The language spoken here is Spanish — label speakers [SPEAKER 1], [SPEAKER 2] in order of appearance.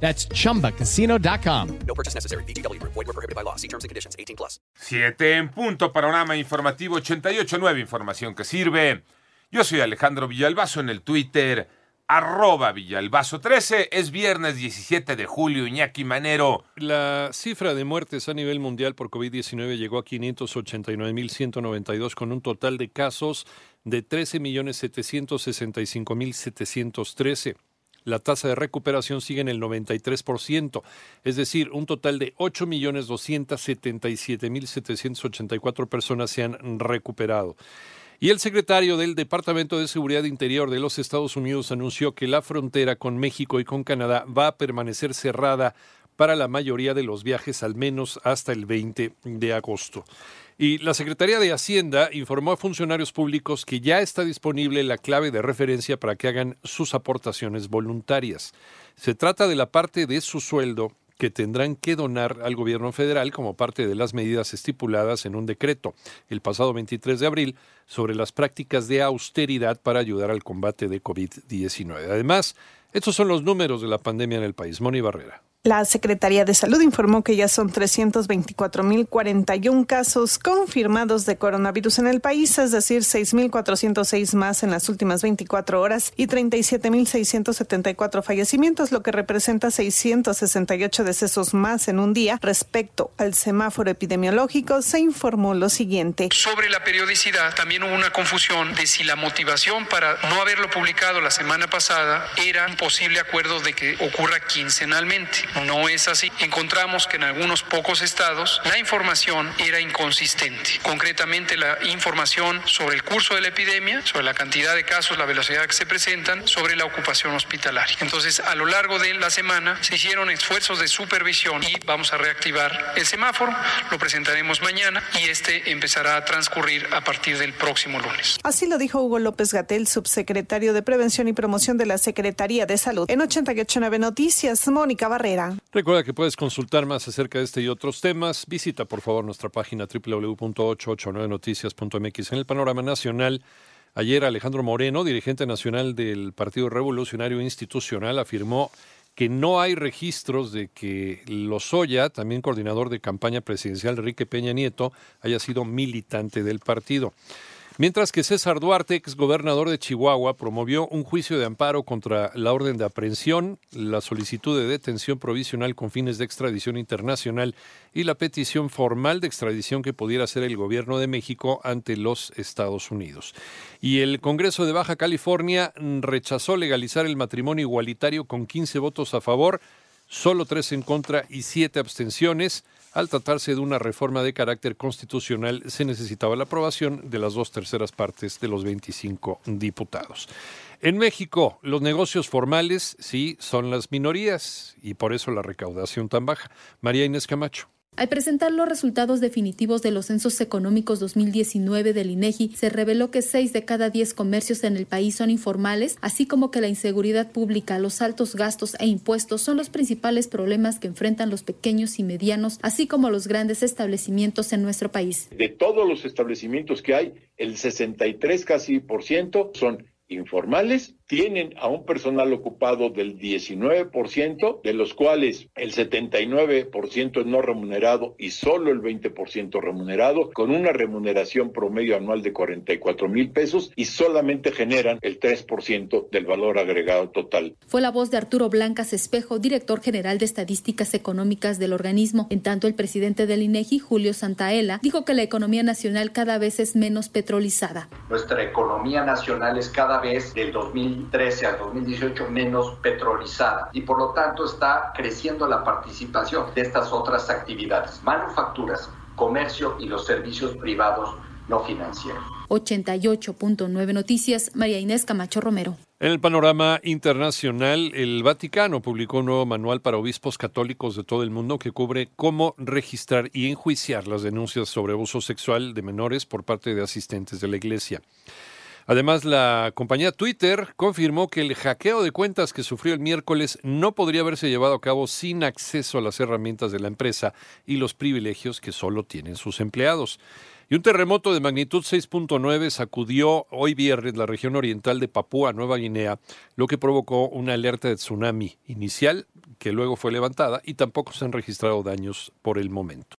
[SPEAKER 1] That's chumbacasino.com.
[SPEAKER 2] No purchase necessary. BGW. Void were prohibited by law. See terms and conditions. 18 plus.
[SPEAKER 3] 7 en punto, panorama informativo 88.9, información que sirve. Yo soy Alejandro Villalbazo en el Twitter, arroba Villalbazo13. Es viernes 17 de julio, Iñaki Manero.
[SPEAKER 4] La cifra de muertes a nivel mundial por COVID-19 llegó a 589.192 con un total de casos de 13.765.713. La tasa de recuperación sigue en el 93%, es decir, un total de 8.277.784 personas se han recuperado. Y el secretario del Departamento de Seguridad Interior de los Estados Unidos anunció que la frontera con México y con Canadá va a permanecer cerrada para la mayoría de los viajes, al menos hasta el 20 de agosto. Y la Secretaría de Hacienda informó a funcionarios públicos que ya está disponible la clave de referencia para que hagan sus aportaciones voluntarias. Se trata de la parte de su sueldo que tendrán que donar al gobierno federal como parte de las medidas estipuladas en un decreto el pasado 23 de abril sobre las prácticas de austeridad para ayudar al combate de COVID-19. Además, estos son los números de la pandemia en el país. Moni Barrera.
[SPEAKER 5] La Secretaría de Salud informó que ya son 324.041 casos confirmados de coronavirus en el país, es decir, 6.406 más en las últimas 24 horas y 37.674 fallecimientos, lo que representa 668 decesos más en un día. Respecto al semáforo epidemiológico, se informó lo siguiente.
[SPEAKER 6] Sobre la periodicidad, también hubo una confusión de si la motivación para no haberlo publicado la semana pasada era un posible acuerdo de que ocurra quincenalmente. No es así. Encontramos que en algunos pocos estados la información era inconsistente. Concretamente la información sobre el curso de la epidemia, sobre la cantidad de casos, la velocidad que se presentan, sobre la ocupación hospitalaria. Entonces, a lo largo de la semana se hicieron esfuerzos de supervisión y vamos a reactivar el semáforo. Lo presentaremos mañana y este empezará a transcurrir a partir del próximo lunes.
[SPEAKER 5] Así lo dijo Hugo López Gatel, subsecretario de Prevención y Promoción de la Secretaría de Salud. En 889 Noticias, Mónica Barrera.
[SPEAKER 4] Recuerda que puedes consultar más acerca de este y otros temas. Visita por favor nuestra página www.889noticias.mx. En el panorama nacional, ayer Alejandro Moreno, dirigente nacional del Partido Revolucionario Institucional, afirmó que no hay registros de que Lozoya, también coordinador de campaña presidencial Enrique Peña Nieto, haya sido militante del partido. Mientras que César Duarte, ex gobernador de Chihuahua, promovió un juicio de amparo contra la orden de aprehensión, la solicitud de detención provisional con fines de extradición internacional y la petición formal de extradición que pudiera hacer el gobierno de México ante los Estados Unidos. Y el Congreso de Baja California rechazó legalizar el matrimonio igualitario con 15 votos a favor, solo tres en contra y siete abstenciones. Al tratarse de una reforma de carácter constitucional, se necesitaba la aprobación de las dos terceras partes de los 25 diputados. En México, los negocios formales sí son las minorías y por eso la recaudación tan baja. María Inés Camacho.
[SPEAKER 7] Al presentar los resultados definitivos de los censos económicos 2019 del INEGI, se reveló que 6 de cada 10 comercios en el país son informales, así como que la inseguridad pública, los altos gastos e impuestos son los principales problemas que enfrentan los pequeños y medianos, así como los grandes establecimientos en nuestro país.
[SPEAKER 8] De todos los establecimientos que hay, el 63 casi por ciento son informales tienen a un personal ocupado del 19%, de los cuales el 79% es no remunerado y solo el 20% remunerado, con una remuneración promedio anual de 44 mil pesos y solamente generan el 3% del valor agregado total.
[SPEAKER 7] Fue la voz de Arturo Blancas Espejo, director general de Estadísticas Económicas del organismo. En tanto, el presidente del INEGI, Julio Santaella, dijo que la economía nacional cada vez es menos petrolizada.
[SPEAKER 9] Nuestra economía nacional es cada vez del 2000 2013 al 2018 menos petrolizada y por lo tanto está creciendo la participación de estas otras actividades, manufacturas, comercio y los servicios privados no financieros.
[SPEAKER 7] 88.9 Noticias, María Inés Camacho Romero.
[SPEAKER 4] En el panorama internacional, el Vaticano publicó un nuevo manual para obispos católicos de todo el mundo que cubre cómo registrar y enjuiciar las denuncias sobre abuso sexual de menores por parte de asistentes de la Iglesia. Además, la compañía Twitter confirmó que el hackeo de cuentas que sufrió el miércoles no podría haberse llevado a cabo sin acceso a las herramientas de la empresa y los privilegios que solo tienen sus empleados. Y un terremoto de magnitud 6.9 sacudió hoy viernes la región oriental de Papúa Nueva Guinea, lo que provocó una alerta de tsunami inicial que luego fue levantada y tampoco se han registrado daños por el momento.